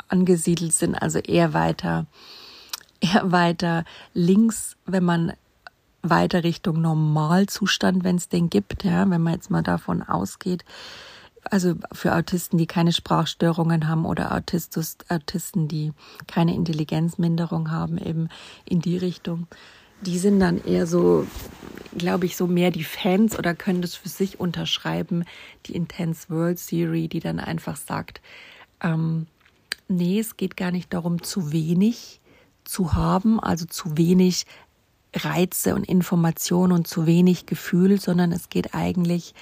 angesiedelt sind, also eher weiter eher weiter links, wenn man weiter Richtung Normalzustand, wenn es den gibt, ja, wenn man jetzt mal davon ausgeht. Also für Autisten, die keine Sprachstörungen haben oder Autistus, Autisten, die keine Intelligenzminderung haben, eben in die Richtung. Die sind dann eher so, glaube ich, so mehr die Fans oder können das für sich unterschreiben, die Intense World Theory, die dann einfach sagt, ähm, nee, es geht gar nicht darum, zu wenig zu haben, also zu wenig Reize und Informationen und zu wenig Gefühl, sondern es geht eigentlich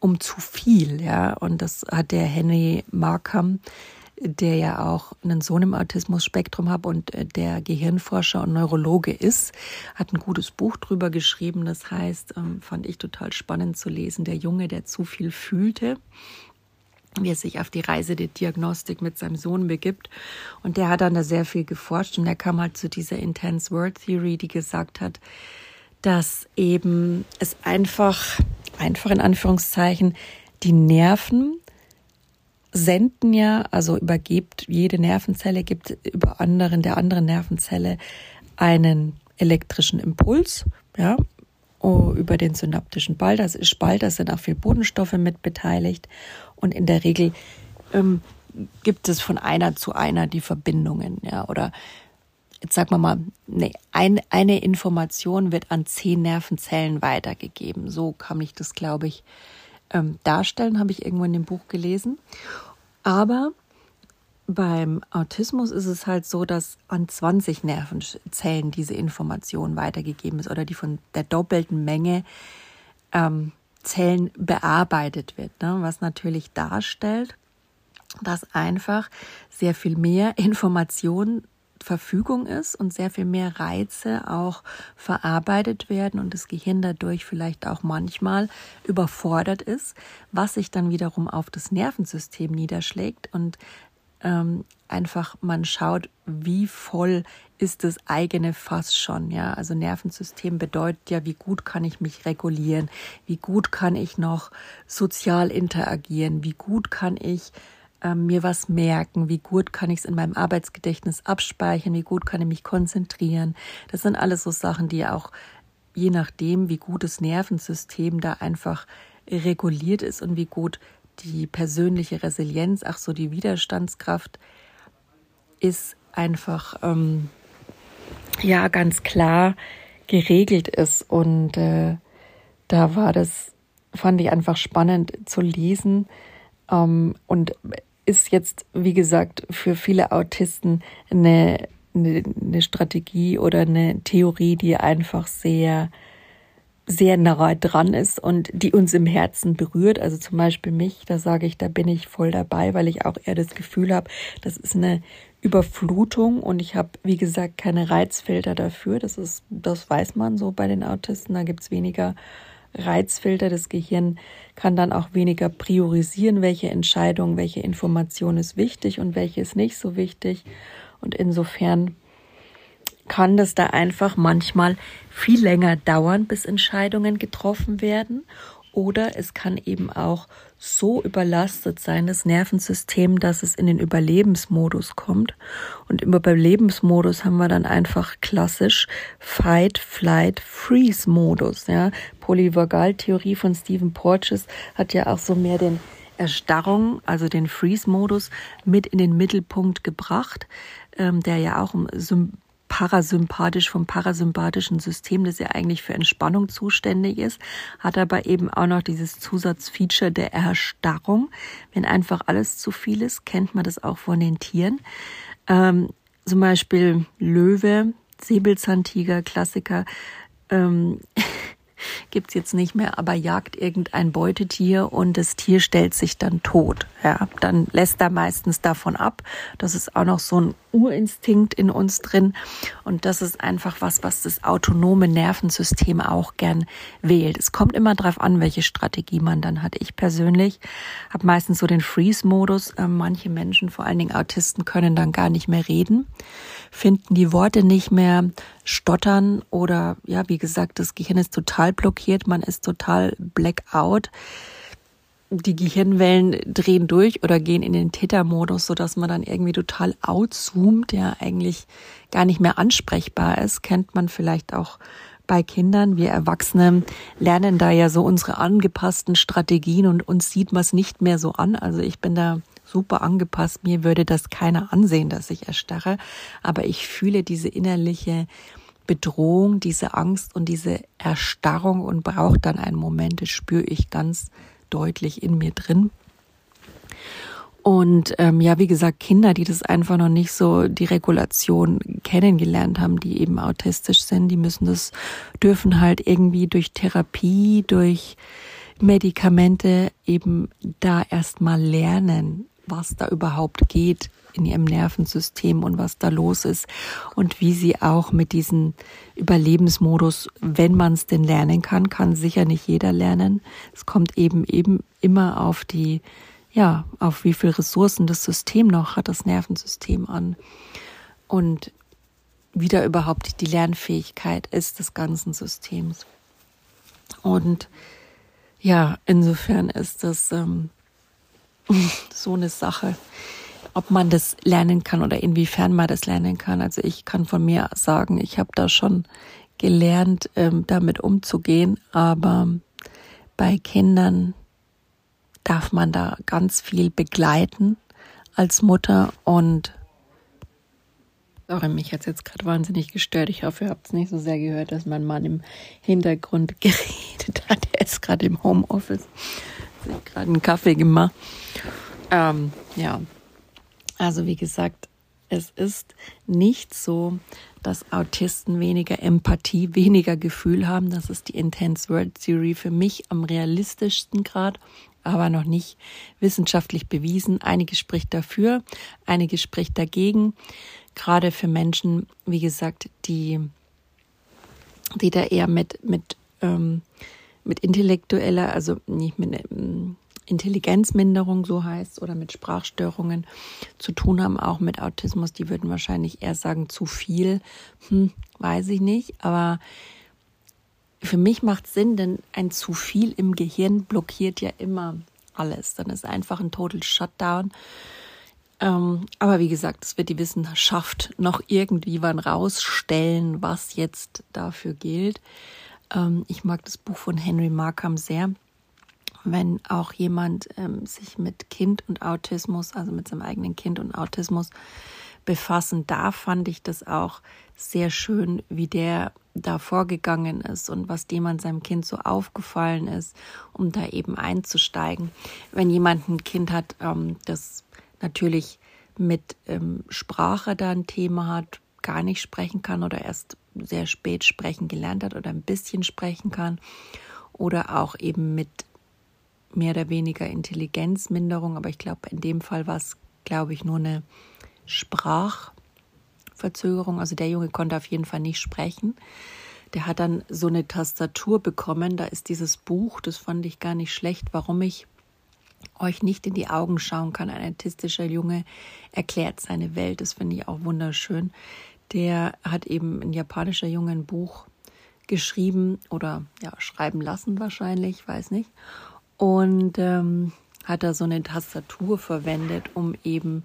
um zu viel, ja. Und das hat der Henry Markham, der ja auch einen Sohn im Autismus-Spektrum hat und äh, der Gehirnforscher und Neurologe ist, hat ein gutes Buch drüber geschrieben. Das heißt, ähm, fand ich total spannend zu lesen, der Junge, der zu viel fühlte wie er sich auf die Reise der Diagnostik mit seinem Sohn begibt. Und der hat dann da sehr viel geforscht und er kam halt zu dieser Intense Word Theory, die gesagt hat, dass eben es einfach, einfach in Anführungszeichen, die Nerven senden ja, also übergibt, jede Nervenzelle gibt über anderen, der anderen Nervenzelle einen elektrischen Impuls, ja, oh, über den synaptischen Spalt. Das ist Spalt, da sind auch viel Bodenstoffe mit beteiligt. Und in der Regel ähm, gibt es von einer zu einer die Verbindungen, ja, oder jetzt sagen wir mal, nee, ein, eine Information wird an zehn Nervenzellen weitergegeben. So kann ich das, glaube ich, ähm, darstellen, habe ich irgendwo in dem Buch gelesen. Aber beim Autismus ist es halt so, dass an 20 Nervenzellen diese Information weitergegeben ist oder die von der doppelten Menge ähm, Zellen bearbeitet wird, ne? was natürlich darstellt, dass einfach sehr viel mehr Information Verfügung ist und sehr viel mehr Reize auch verarbeitet werden und das Gehirn dadurch vielleicht auch manchmal überfordert ist, was sich dann wiederum auf das Nervensystem niederschlägt und ähm, einfach man schaut, wie voll ist das eigene Fass schon, ja. Also Nervensystem bedeutet ja, wie gut kann ich mich regulieren, wie gut kann ich noch sozial interagieren, wie gut kann ich äh, mir was merken, wie gut kann ich es in meinem Arbeitsgedächtnis abspeichern, wie gut kann ich mich konzentrieren. Das sind alles so Sachen, die auch je nachdem, wie gut das Nervensystem da einfach reguliert ist und wie gut die persönliche Resilienz, ach so die Widerstandskraft ist einfach ähm, ja ganz klar geregelt ist. Und äh, da war das fand ich einfach spannend zu lesen. Ähm, und ist jetzt wie gesagt für viele Autisten eine, eine, eine Strategie oder eine Theorie, die einfach sehr sehr nahe dran ist und die uns im Herzen berührt. Also zum Beispiel mich, da sage ich, da bin ich voll dabei, weil ich auch eher das Gefühl habe, das ist eine Überflutung und ich habe, wie gesagt, keine Reizfilter dafür. Das ist, das weiß man so bei den Autisten. Da gibt's weniger Reizfilter. Das Gehirn kann dann auch weniger priorisieren, welche Entscheidung, welche Information ist wichtig und welche ist nicht so wichtig. Und insofern kann das da einfach manchmal viel länger dauern, bis Entscheidungen getroffen werden. Oder es kann eben auch so überlastet sein, das Nervensystem, dass es in den Überlebensmodus kommt. Und im Überlebensmodus haben wir dann einfach klassisch Fight, Flight, Freeze-Modus. Ja. Polyvagaltheorie von Stephen Porges hat ja auch so mehr den Erstarrung, also den Freeze-Modus, mit in den Mittelpunkt gebracht, ähm, der ja auch parasympathisch vom parasympathischen System, das ja eigentlich für Entspannung zuständig ist, hat aber eben auch noch dieses Zusatzfeature der Erstarrung. Wenn einfach alles zu viel ist, kennt man das auch von den Tieren. Ähm, zum Beispiel Löwe, Säbelzahntiger, Klassiker. Ähm, gibt's jetzt nicht mehr, aber jagt irgendein Beutetier und das Tier stellt sich dann tot. Ja, dann lässt er meistens davon ab. Das ist auch noch so ein Urinstinkt in uns drin. Und das ist einfach was, was das autonome Nervensystem auch gern wählt. Es kommt immer darauf an, welche Strategie man dann hat. Ich persönlich habe meistens so den Freeze-Modus. Ähm, manche Menschen, vor allen Dingen Autisten, können dann gar nicht mehr reden, finden die Worte nicht mehr, stottern oder ja, wie gesagt, das Gehirn ist total blockiert, man ist total blackout die Gehirnwellen drehen durch oder gehen in den Theta-Modus, sodass man dann irgendwie total outzoomt, ja eigentlich gar nicht mehr ansprechbar ist. Kennt man vielleicht auch bei Kindern. Wir Erwachsene lernen da ja so unsere angepassten Strategien und uns sieht man es nicht mehr so an. Also ich bin da super angepasst. Mir würde das keiner ansehen, dass ich erstarre. Aber ich fühle diese innerliche Bedrohung, diese Angst und diese Erstarrung und brauche dann einen Moment, das spüre ich ganz deutlich in mir drin. Und ähm, ja, wie gesagt, Kinder, die das einfach noch nicht so die Regulation kennengelernt haben, die eben autistisch sind, die müssen das, dürfen halt irgendwie durch Therapie, durch Medikamente eben da erstmal lernen, was da überhaupt geht in ihrem Nervensystem und was da los ist und wie sie auch mit diesem Überlebensmodus, wenn man es denn lernen kann, kann sicher nicht jeder lernen. Es kommt eben eben immer auf die, ja, auf wie viel Ressourcen das System noch hat, das Nervensystem an und wie da überhaupt die Lernfähigkeit ist des ganzen Systems. Und ja, insofern ist das ähm, so eine Sache ob man das lernen kann oder inwiefern man das lernen kann. Also ich kann von mir sagen, ich habe da schon gelernt, ähm, damit umzugehen, aber bei Kindern darf man da ganz viel begleiten als Mutter und Sorry, mich hat jetzt gerade wahnsinnig gestört. Ich hoffe, ihr habt es nicht so sehr gehört, dass mein Mann im Hintergrund geredet hat. Er ist gerade im Homeoffice. Hat gerade einen Kaffee gemacht. Ähm, ja, also wie gesagt, es ist nicht so, dass Autisten weniger Empathie, weniger Gefühl haben. Das ist die Intense World Theory für mich am realistischsten Grad, aber noch nicht wissenschaftlich bewiesen. Einiges spricht dafür, einiges spricht dagegen. Gerade für Menschen, wie gesagt, die, die da eher mit, mit, ähm, mit intellektueller, also nicht mit, ähm, Intelligenzminderung so heißt oder mit Sprachstörungen zu tun haben, auch mit Autismus, die würden wahrscheinlich eher sagen, zu viel. Hm, weiß ich nicht, aber für mich macht Sinn, denn ein zu viel im Gehirn blockiert ja immer alles. Dann ist einfach ein Total Shutdown. Ähm, aber wie gesagt, es wird die Wissenschaft noch irgendwie wann rausstellen, was jetzt dafür gilt. Ähm, ich mag das Buch von Henry Markham sehr wenn auch jemand ähm, sich mit Kind und Autismus, also mit seinem eigenen Kind und Autismus befassen darf, fand ich das auch sehr schön, wie der da vorgegangen ist und was dem an seinem Kind so aufgefallen ist, um da eben einzusteigen. Wenn jemand ein Kind hat, ähm, das natürlich mit Sprache da ein Thema hat, gar nicht sprechen kann oder erst sehr spät sprechen gelernt hat oder ein bisschen sprechen kann oder auch eben mit mehr oder weniger Intelligenzminderung, aber ich glaube, in dem Fall war es, glaube ich, nur eine Sprachverzögerung. Also der Junge konnte auf jeden Fall nicht sprechen. Der hat dann so eine Tastatur bekommen. Da ist dieses Buch, das fand ich gar nicht schlecht, warum ich euch nicht in die Augen schauen kann. Ein autistischer Junge erklärt seine Welt. Das finde ich auch wunderschön. Der hat eben ein japanischer Junge ein Buch geschrieben oder ja, schreiben lassen wahrscheinlich, weiß nicht. Und ähm, hat da so eine Tastatur verwendet, um eben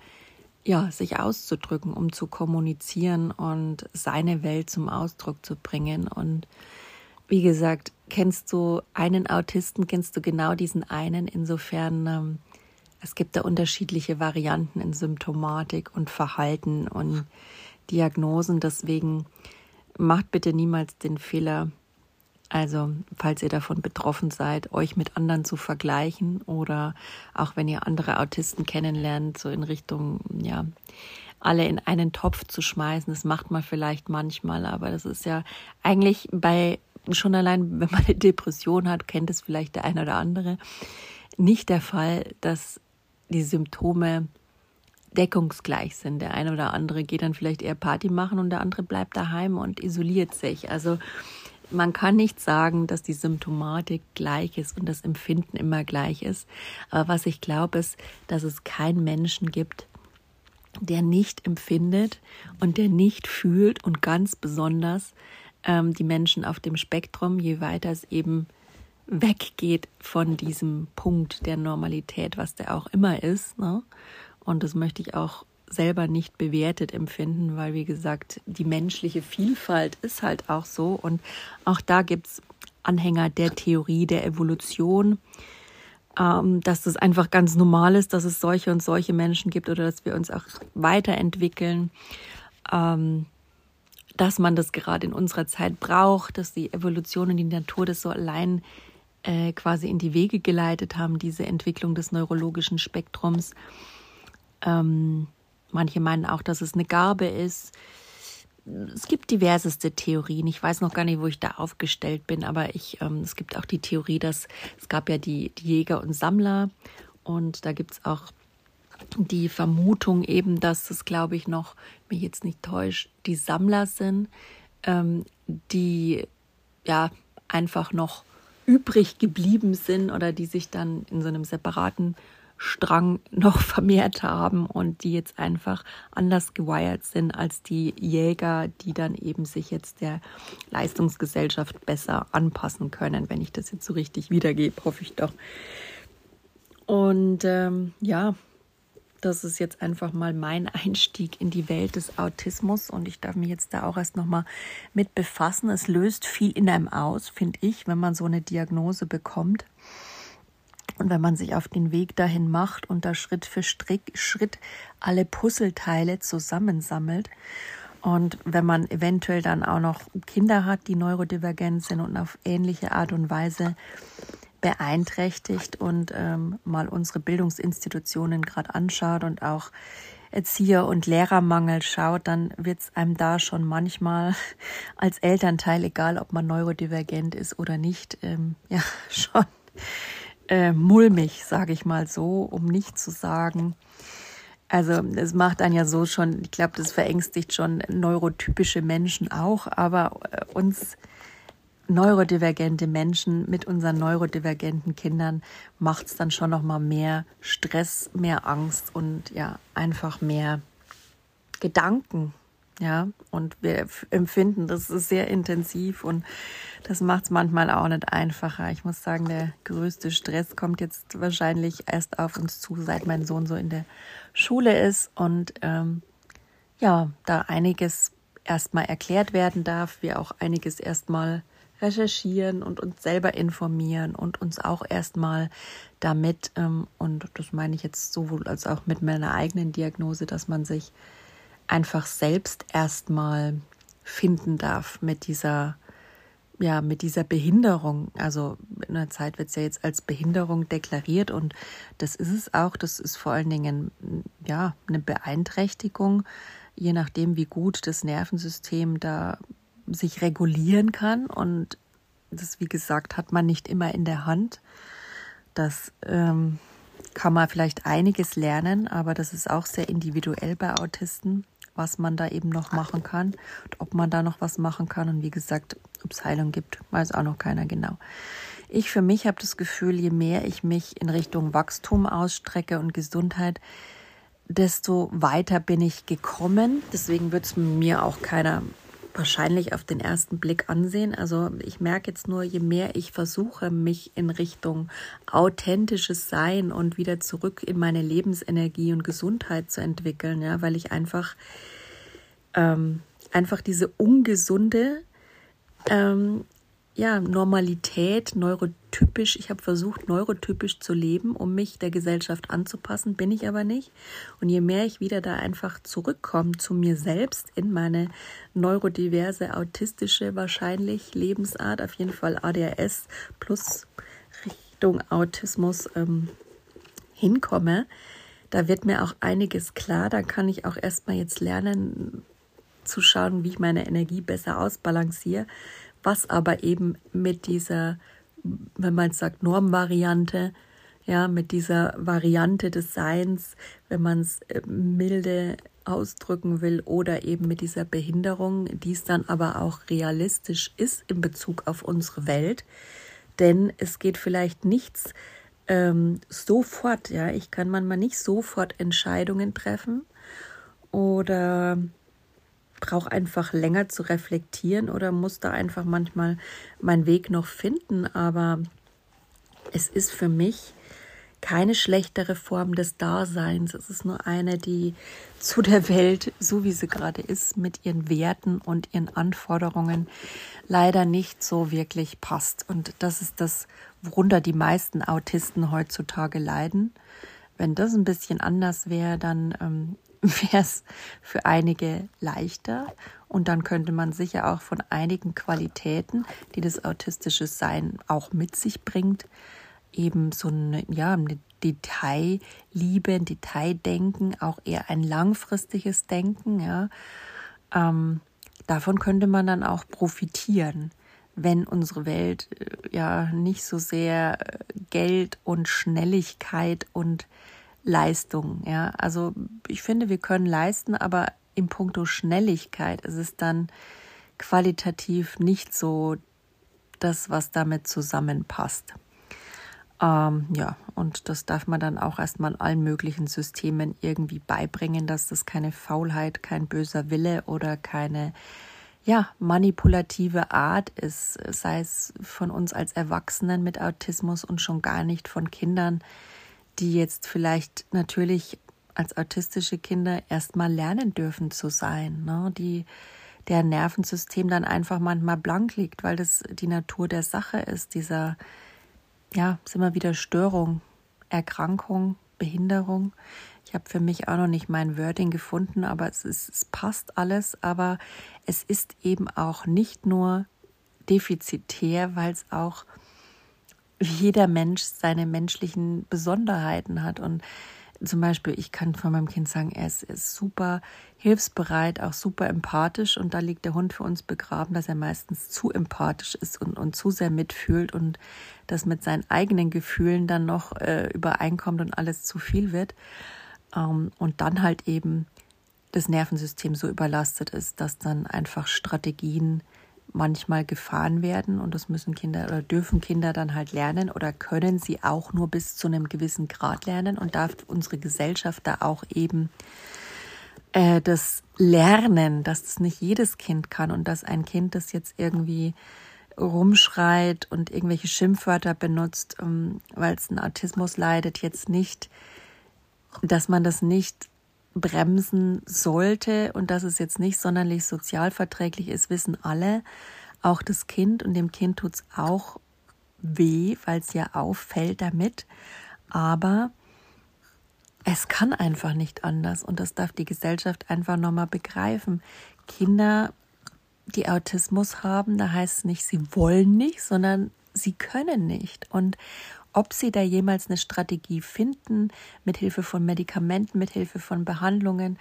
ja, sich auszudrücken, um zu kommunizieren und seine Welt zum Ausdruck zu bringen. Und wie gesagt, kennst du einen Autisten, kennst du genau diesen einen. Insofern, ähm, es gibt da unterschiedliche Varianten in Symptomatik und Verhalten und Diagnosen. Deswegen macht bitte niemals den Fehler, also, falls ihr davon betroffen seid, euch mit anderen zu vergleichen oder auch wenn ihr andere Autisten kennenlernt, so in Richtung, ja, alle in einen Topf zu schmeißen. Das macht man vielleicht manchmal, aber das ist ja eigentlich bei schon allein, wenn man eine Depression hat, kennt es vielleicht der eine oder andere, nicht der Fall, dass die Symptome deckungsgleich sind. Der eine oder andere geht dann vielleicht eher Party machen und der andere bleibt daheim und isoliert sich. Also man kann nicht sagen, dass die Symptomatik gleich ist und das Empfinden immer gleich ist. Aber was ich glaube, ist, dass es keinen Menschen gibt, der nicht empfindet und der nicht fühlt und ganz besonders ähm, die Menschen auf dem Spektrum, je weiter es eben weggeht von diesem Punkt der Normalität, was der auch immer ist. Ne? Und das möchte ich auch selber nicht bewertet empfinden, weil wie gesagt, die menschliche Vielfalt ist halt auch so. Und auch da gibt es Anhänger der Theorie der Evolution, ähm, dass das einfach ganz normal ist, dass es solche und solche Menschen gibt oder dass wir uns auch weiterentwickeln. Ähm, dass man das gerade in unserer Zeit braucht, dass die Evolution und die Natur das so allein äh, quasi in die Wege geleitet haben, diese Entwicklung des neurologischen Spektrums. Ähm, manche meinen auch, dass es eine Garbe ist. Es gibt diverseste Theorien. Ich weiß noch gar nicht, wo ich da aufgestellt bin, aber ich, ähm, es gibt auch die Theorie, dass es gab ja die, die Jäger und Sammler und da gibt es auch die Vermutung eben, dass es, glaube ich, noch, mich jetzt nicht täuscht, die Sammler sind, ähm, die ja einfach noch übrig geblieben sind oder die sich dann in so einem separaten Strang noch vermehrt haben und die jetzt einfach anders gewired sind als die Jäger, die dann eben sich jetzt der Leistungsgesellschaft besser anpassen können, wenn ich das jetzt so richtig wiedergebe, hoffe ich doch. Und ähm, ja, das ist jetzt einfach mal mein Einstieg in die Welt des Autismus und ich darf mich jetzt da auch erst nochmal mit befassen. Es löst viel in einem aus, finde ich, wenn man so eine Diagnose bekommt. Und wenn man sich auf den Weg dahin macht und da Schritt für Schritt alle Puzzleteile zusammensammelt und wenn man eventuell dann auch noch Kinder hat, die neurodivergent sind und auf ähnliche Art und Weise beeinträchtigt und ähm, mal unsere Bildungsinstitutionen gerade anschaut und auch Erzieher- und Lehrermangel schaut, dann wird es einem da schon manchmal als Elternteil, egal ob man neurodivergent ist oder nicht, ähm, ja, schon äh, mulmig, sage ich mal so, um nicht zu sagen. Also es macht dann ja so schon, ich glaube, das verängstigt schon neurotypische Menschen auch, aber äh, uns neurodivergente Menschen mit unseren neurodivergenten Kindern macht es dann schon noch mal mehr Stress, mehr Angst und ja einfach mehr Gedanken, ja, und wir empfinden das ist sehr intensiv und das macht es manchmal auch nicht einfacher. Ich muss sagen, der größte Stress kommt jetzt wahrscheinlich erst auf uns zu, seit mein Sohn so in der Schule ist und ähm, ja, da einiges erstmal erklärt werden darf, wir auch einiges erstmal recherchieren und uns selber informieren und uns auch erstmal damit, ähm, und das meine ich jetzt sowohl als auch mit meiner eigenen Diagnose, dass man sich einfach selbst erstmal finden darf mit dieser ja, mit dieser Behinderung, also in der Zeit wird es ja jetzt als Behinderung deklariert und das ist es auch. Das ist vor allen Dingen ja eine Beeinträchtigung, je nachdem, wie gut das Nervensystem da sich regulieren kann. Und das, wie gesagt, hat man nicht immer in der Hand. Das ähm, kann man vielleicht einiges lernen, aber das ist auch sehr individuell bei Autisten was man da eben noch machen kann und ob man da noch was machen kann. Und wie gesagt, ob es Heilung gibt, weiß auch noch keiner genau. Ich für mich habe das Gefühl, je mehr ich mich in Richtung Wachstum ausstrecke und Gesundheit, desto weiter bin ich gekommen. Deswegen wird es mir auch keiner wahrscheinlich auf den ersten Blick ansehen. Also ich merke jetzt nur, je mehr ich versuche, mich in Richtung authentisches Sein und wieder zurück in meine Lebensenergie und Gesundheit zu entwickeln, ja, weil ich einfach, ähm, einfach diese ungesunde ähm, ja, Normalität, neurotypisch. Ich habe versucht, neurotypisch zu leben, um mich der Gesellschaft anzupassen, bin ich aber nicht. Und je mehr ich wieder da einfach zurückkomme zu mir selbst in meine neurodiverse, autistische wahrscheinlich Lebensart, auf jeden Fall ADHS plus Richtung Autismus ähm, hinkomme, da wird mir auch einiges klar. Da kann ich auch erstmal jetzt lernen zu schauen, wie ich meine Energie besser ausbalanciere was aber eben mit dieser, wenn man sagt, Normvariante, ja, mit dieser Variante des Seins, wenn man es äh, milde ausdrücken will, oder eben mit dieser Behinderung, die es dann aber auch realistisch ist in Bezug auf unsere Welt. Denn es geht vielleicht nichts ähm, sofort, ja, ich kann manchmal nicht sofort Entscheidungen treffen oder brauche einfach länger zu reflektieren oder muss da einfach manchmal meinen Weg noch finden. Aber es ist für mich keine schlechtere Form des Daseins. Es ist nur eine, die zu der Welt, so wie sie gerade ist, mit ihren Werten und ihren Anforderungen leider nicht so wirklich passt. Und das ist das, worunter die meisten Autisten heutzutage leiden. Wenn das ein bisschen anders wäre, dann ähm, wäre es für einige leichter und dann könnte man sicher auch von einigen Qualitäten, die das autistische Sein auch mit sich bringt, eben so eine, ja, eine Detailliebe, ein Detaildenken, auch eher ein langfristiges Denken, ja. Ähm, davon könnte man dann auch profitieren, wenn unsere Welt äh, ja nicht so sehr äh, Geld und Schnelligkeit und Leistung. Ja, also ich finde, wir können leisten, aber im Punkto Schnelligkeit ist es dann qualitativ nicht so das, was damit zusammenpasst. Ähm, ja, und das darf man dann auch erstmal allen möglichen Systemen irgendwie beibringen, dass das keine Faulheit, kein böser Wille oder keine ja, manipulative Art ist, sei es von uns als Erwachsenen mit Autismus und schon gar nicht von Kindern, die jetzt vielleicht natürlich als autistische Kinder erstmal lernen dürfen zu sein, ne? die der Nervensystem dann einfach manchmal blank liegt, weil das die Natur der Sache ist, dieser, ja, ist immer wieder Störung, Erkrankung, Behinderung. Ich habe für mich auch noch nicht mein Wording gefunden, aber es, ist, es passt alles, aber es ist eben auch nicht nur defizitär, weil es auch jeder Mensch seine menschlichen Besonderheiten hat. Und zum Beispiel, ich kann von meinem Kind sagen, er ist, ist, super hilfsbereit, auch super empathisch. Und da liegt der Hund für uns begraben, dass er meistens zu empathisch ist und, und zu sehr mitfühlt und das mit seinen eigenen Gefühlen dann noch äh, übereinkommt und alles zu viel wird. Ähm, und dann halt eben das Nervensystem so überlastet ist, dass dann einfach Strategien manchmal gefahren werden und das müssen Kinder oder dürfen Kinder dann halt lernen oder können sie auch nur bis zu einem gewissen Grad lernen und darf unsere Gesellschaft da auch eben äh, das lernen, dass das nicht jedes Kind kann und dass ein Kind, das jetzt irgendwie rumschreit und irgendwelche Schimpfwörter benutzt, ähm, weil es einen Autismus leidet, jetzt nicht, dass man das nicht bremsen sollte und dass es jetzt nicht sonderlich sozialverträglich ist, wissen alle. Auch das Kind und dem Kind tut es auch weh, weil es ja auffällt damit. Aber es kann einfach nicht anders und das darf die Gesellschaft einfach nochmal begreifen. Kinder, die Autismus haben, da heißt es nicht, sie wollen nicht, sondern sie können nicht. Und ob sie da jemals eine Strategie finden, mit Hilfe von Medikamenten, mit Hilfe von Behandlungen,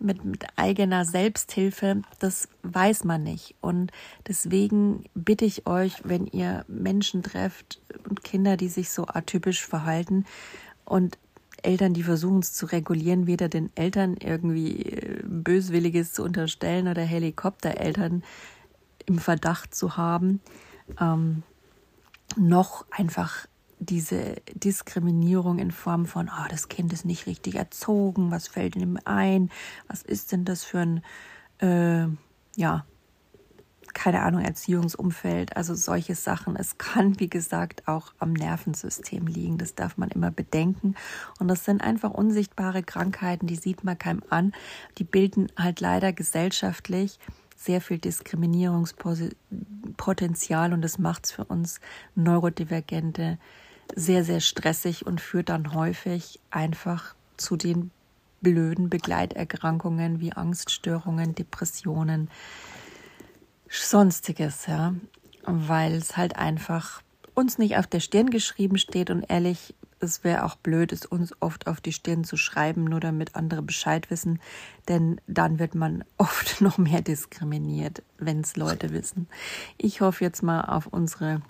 mit, mit eigener Selbsthilfe, das weiß man nicht. Und deswegen bitte ich euch, wenn ihr Menschen trefft und Kinder, die sich so atypisch verhalten und Eltern, die versuchen es zu regulieren, weder den Eltern irgendwie äh, Böswilliges zu unterstellen oder Helikoptereltern im Verdacht zu haben, ähm, noch einfach diese Diskriminierung in Form von, oh, das Kind ist nicht richtig erzogen, was fällt ihm ein, was ist denn das für ein, äh, ja, keine Ahnung, Erziehungsumfeld, also solche Sachen. Es kann, wie gesagt, auch am Nervensystem liegen. Das darf man immer bedenken. Und das sind einfach unsichtbare Krankheiten, die sieht man keinem an. Die bilden halt leider gesellschaftlich sehr viel Diskriminierungspotenzial und das macht es für uns Neurodivergente sehr, sehr stressig und führt dann häufig einfach zu den blöden Begleiterkrankungen wie Angststörungen, Depressionen, sonstiges, ja, weil es halt einfach uns nicht auf der Stirn geschrieben steht und ehrlich, es wäre auch blöd, es uns oft auf die Stirn zu schreiben, nur damit andere Bescheid wissen, denn dann wird man oft noch mehr diskriminiert, wenn es Leute wissen. Ich hoffe jetzt mal auf unsere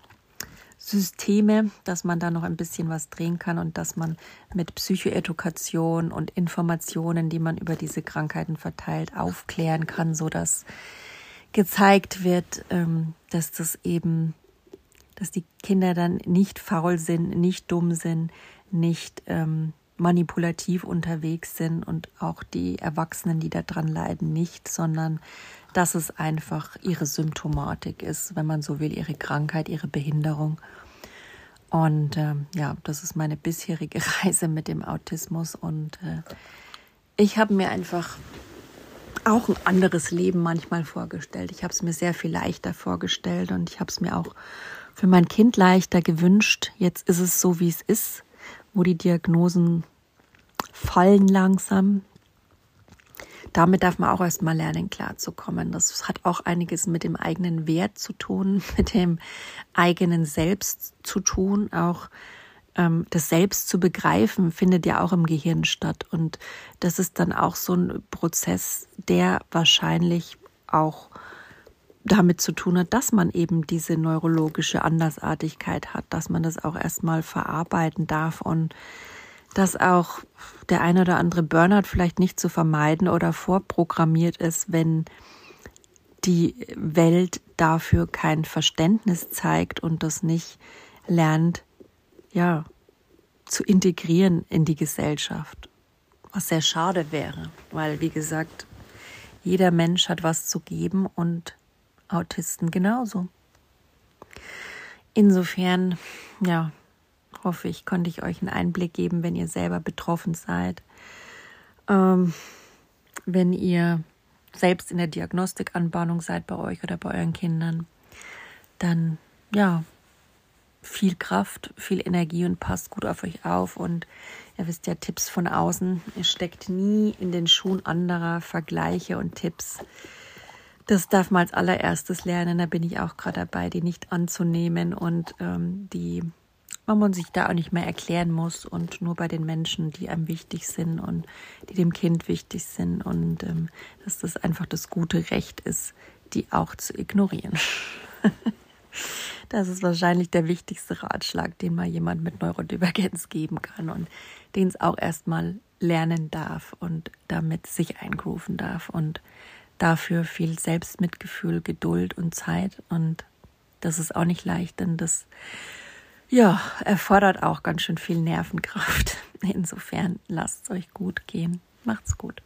Systeme, dass man da noch ein bisschen was drehen kann und dass man mit Psychoedukation und Informationen, die man über diese Krankheiten verteilt, aufklären kann, so dass gezeigt wird, ähm, dass das eben, dass die Kinder dann nicht faul sind, nicht dumm sind, nicht ähm, manipulativ unterwegs sind und auch die Erwachsenen, die daran leiden, nicht, sondern dass es einfach ihre Symptomatik ist, wenn man so will, ihre Krankheit, ihre Behinderung. Und äh, ja, das ist meine bisherige Reise mit dem Autismus. Und äh, ich habe mir einfach auch ein anderes Leben manchmal vorgestellt. Ich habe es mir sehr viel leichter vorgestellt und ich habe es mir auch für mein Kind leichter gewünscht. Jetzt ist es so, wie es ist, wo die Diagnosen fallen langsam. Damit darf man auch erstmal lernen, klarzukommen. Das hat auch einiges mit dem eigenen Wert zu tun, mit dem eigenen Selbst zu tun, auch ähm, das Selbst zu begreifen, findet ja auch im Gehirn statt. Und das ist dann auch so ein Prozess, der wahrscheinlich auch damit zu tun hat, dass man eben diese neurologische Andersartigkeit hat, dass man das auch erstmal verarbeiten darf und dass auch der eine oder andere Burnout vielleicht nicht zu vermeiden oder vorprogrammiert ist, wenn die Welt dafür kein Verständnis zeigt und das nicht lernt, ja, zu integrieren in die Gesellschaft. Was sehr schade wäre, weil, wie gesagt, jeder Mensch hat was zu geben und Autisten genauso. Insofern, ja, hoffe ich, konnte ich euch einen Einblick geben, wenn ihr selber betroffen seid. Ähm, wenn ihr selbst in der Diagnostikanbahnung seid bei euch oder bei euren Kindern, dann ja, viel Kraft, viel Energie und passt gut auf euch auf. Und ihr wisst ja, Tipps von außen. Ihr steckt nie in den Schuhen anderer Vergleiche und Tipps. Das darf man als allererstes lernen. Da bin ich auch gerade dabei, die nicht anzunehmen und ähm, die man sich da auch nicht mehr erklären muss und nur bei den Menschen, die einem wichtig sind und die dem Kind wichtig sind und ähm, dass das einfach das gute Recht ist, die auch zu ignorieren. Das ist wahrscheinlich der wichtigste Ratschlag, den man jemand mit Neurodivergenz geben kann und den es auch erstmal lernen darf und damit sich eingrooven darf und dafür viel Selbstmitgefühl, Geduld und Zeit und das ist auch nicht leicht, denn das ja, erfordert auch ganz schön viel Nervenkraft. Insofern lasst es euch gut gehen. Macht's gut.